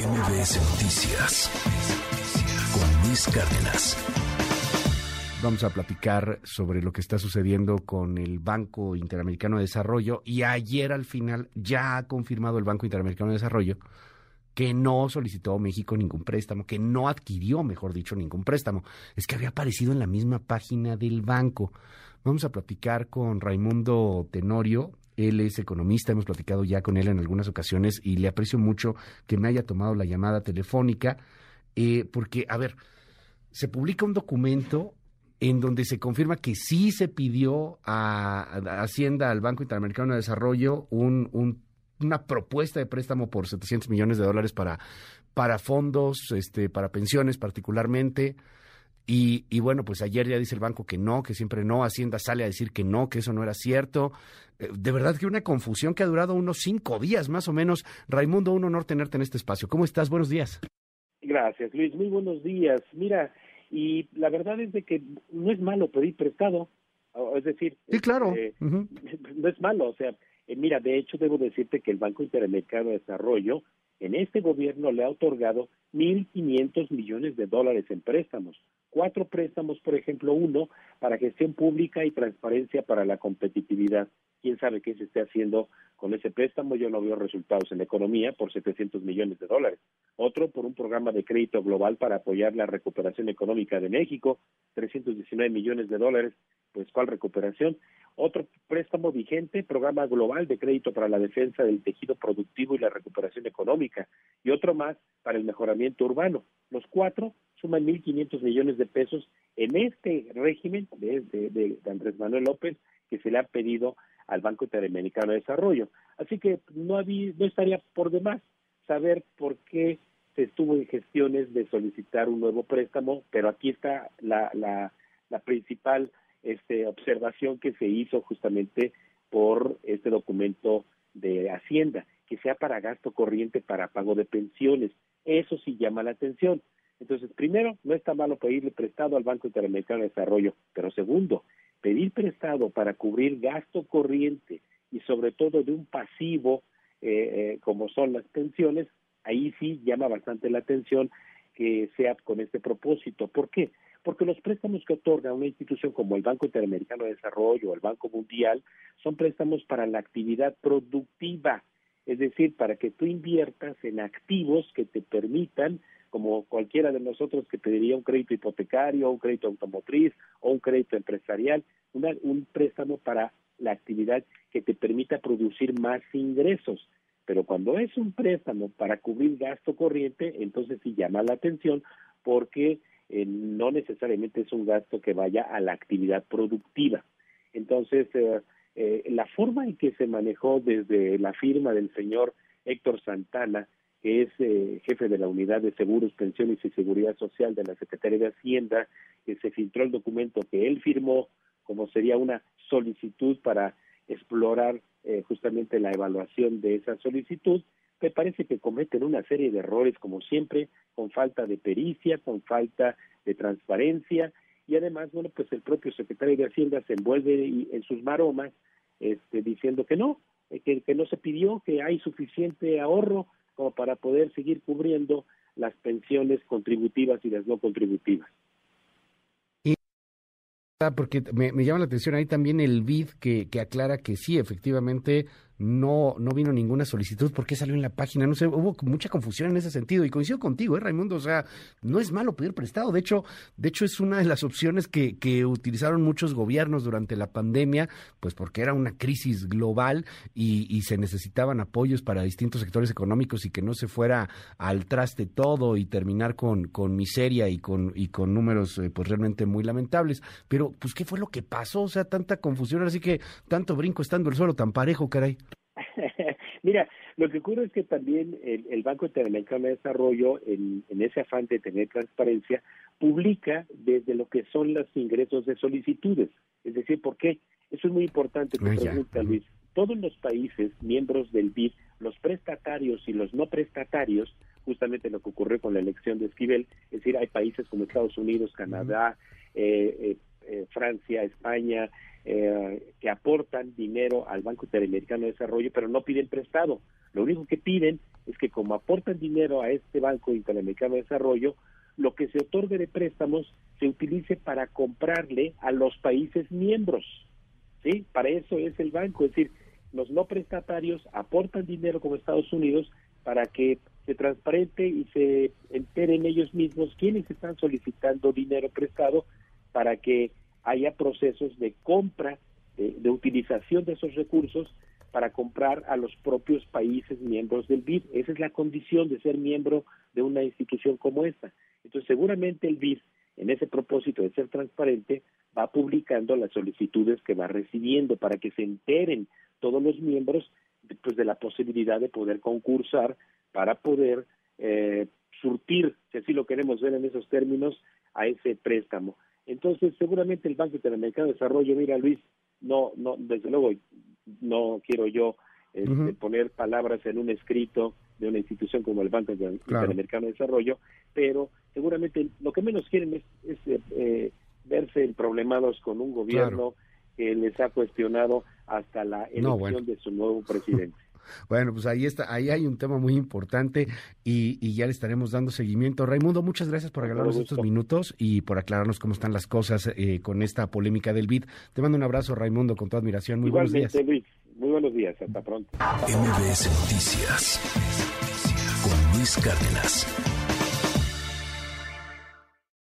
MBS Noticias con Luis Cárdenas. Vamos a platicar sobre lo que está sucediendo con el Banco Interamericano de Desarrollo y ayer al final ya ha confirmado el Banco Interamericano de Desarrollo que no solicitó a México ningún préstamo, que no adquirió, mejor dicho, ningún préstamo. Es que había aparecido en la misma página del banco. Vamos a platicar con Raimundo Tenorio, él es economista, hemos platicado ya con él en algunas ocasiones y le aprecio mucho que me haya tomado la llamada telefónica, eh, porque, a ver, se publica un documento en donde se confirma que sí se pidió a, Hacienda, al Banco Interamericano de Desarrollo, una propuesta de préstamo por 700 millones de dólares para, para fondos, este, para pensiones particularmente. Y, bueno, pues ayer ya dice el banco que no, que siempre no, Hacienda sale a decir que no, que eso no era cierto. Eh, de verdad que una confusión que ha durado unos cinco días más o menos. Raimundo, un honor tenerte en este espacio. ¿Cómo estás? Buenos días. Gracias, Luis. Muy buenos días. Mira, y la verdad es de que no es malo pedir prestado. Es decir, sí, claro. Este, no es malo. O sea, eh, mira, de hecho debo decirte que el Banco Interamericano de Desarrollo en este gobierno le ha otorgado 1.500 millones de dólares en préstamos. Cuatro préstamos, por ejemplo, uno para gestión pública y transparencia para la competitividad. ¿Quién sabe qué se esté haciendo con ese préstamo? Yo no veo resultados en la economía por 700 millones de dólares. Otro por un programa de crédito global para apoyar la recuperación económica de México, 319 millones de dólares. Pues, ¿cuál recuperación? Otro préstamo vigente, programa global de crédito para la defensa del tejido productivo y la recuperación económica, y otro más para el mejoramiento urbano. Los cuatro suman 1.500 millones de pesos en este régimen de, de, Andrés Manuel López que se le ha pedido al Banco Interamericano de Desarrollo. Así que no, había, no estaría por demás saber por qué se estuvo en gestiones de solicitar un nuevo préstamo, pero aquí está la, la, la principal este, observación que se hizo justamente por este documento de Hacienda, que sea para gasto corriente para pago de pensiones. Eso sí llama la atención. Entonces, primero, no está malo pedirle prestado al Banco Interamericano de Desarrollo, pero segundo, pedir prestado para cubrir gasto corriente y sobre todo de un pasivo eh, eh, como son las pensiones, ahí sí llama bastante la atención que sea con este propósito. ¿Por qué? porque los préstamos que otorga una institución como el Banco Interamericano de Desarrollo o el Banco Mundial son préstamos para la actividad productiva, es decir, para que tú inviertas en activos que te permitan, como cualquiera de nosotros que pediría un crédito hipotecario, un crédito automotriz o un crédito empresarial, un préstamo para la actividad que te permita producir más ingresos. Pero cuando es un préstamo para cubrir gasto corriente, entonces sí llama la atención porque eh, no necesariamente es un gasto que vaya a la actividad productiva. Entonces, eh, eh, la forma en que se manejó desde la firma del señor Héctor Santana, que es jefe de la Unidad de Seguros, Pensiones y Seguridad Social de la Secretaría de Hacienda, que se filtró el documento que él firmó como sería una solicitud para explorar justamente la evaluación de esa solicitud, me parece que cometen una serie de errores, como siempre, con falta de pericia, con falta de transparencia, y además, bueno, pues el propio secretario de Hacienda se envuelve en sus maromas, este, diciendo que no, eh, que no se pidió, que hay suficiente ahorro para poder seguir cubriendo las pensiones contributivas y las no contributivas. Porque me, me, llama la atención ahí también el BID que, que aclara que sí, efectivamente, no, no vino ninguna solicitud, ¿por qué salió en la página? No sé, hubo mucha confusión en ese sentido. Y coincido contigo, ¿eh, Raimundo? O sea, no es malo pedir prestado. De hecho, de hecho es una de las opciones que, que utilizaron muchos gobiernos durante la pandemia, pues porque era una crisis global y, se necesitaban apoyos para distintos sectores económicos y que no se fuera al traste todo y terminar con, con miseria y con, y con números eh, pues realmente muy lamentables. Pero, pues, ¿qué fue lo que pasó? O sea, tanta confusión, así que tanto brinco estando el suelo tan parejo, caray. Mira, lo que ocurre es que también el, Banco Interamericano de Desarrollo, en, ese afán de tener transparencia, publica desde lo que son los ingresos de solicitudes. Es decir, ¿por qué? Eso es muy importante, te pregunta Luis. Todos los países miembros del BID, los prestatarios y los no prestatarios, justamente lo que ocurrió con la elección de Esquivel, es decir, hay países como Estados Unidos, Canadá, eh, eh, eh, Francia, España, eh, que aportan dinero al Banco Interamericano de Desarrollo, pero no piden prestado. Lo único que piden es que como aportan dinero a este Banco Interamericano de Desarrollo, lo que se otorgue de préstamos se utilice para comprarle a los países miembros. ¿Sí? Para eso es el banco, es decir, los no prestatarios aportan dinero como Estados Unidos para que se transparente y se enteren ellos mismos quiénes están solicitando dinero prestado para que haya procesos de compra, de, utilización de esos recursos para comprar a los propios países miembros del BID. Esa es la condición de ser miembro de una institución como esta. Entonces, seguramente el BID, en ese propósito de ser transparente, va publicando las solicitudes que va recibiendo para que se enteren todos los miembros pues, de la posibilidad de poder concursar para poder eh, surtir, si así lo queremos ver en esos términos, a ese préstamo. Entonces, seguramente el Banco Interamericano de Desarrollo, mira Luis, no, no, desde luego, no quiero yo este, poner palabras en un escrito de una institución como el Banco Interamericano de Desarrollo, pero seguramente lo que menos quieren es, es eh, verse problemados con un gobierno que les ha cuestionado hasta la elección de su nuevo presidente. Bueno, pues ahí está, ahí hay un tema muy importante y, ya le estaremos dando seguimiento. Raimundo, muchas gracias por regalarnos estos minutos y por aclararnos cómo están las cosas eh, con esta polémica del BID. Te mando un abrazo, Raimundo, con toda admiración. Muy buenos días. Luis. Muy buenos días, hasta pronto. MBS Noticias con Luis Cárdenas.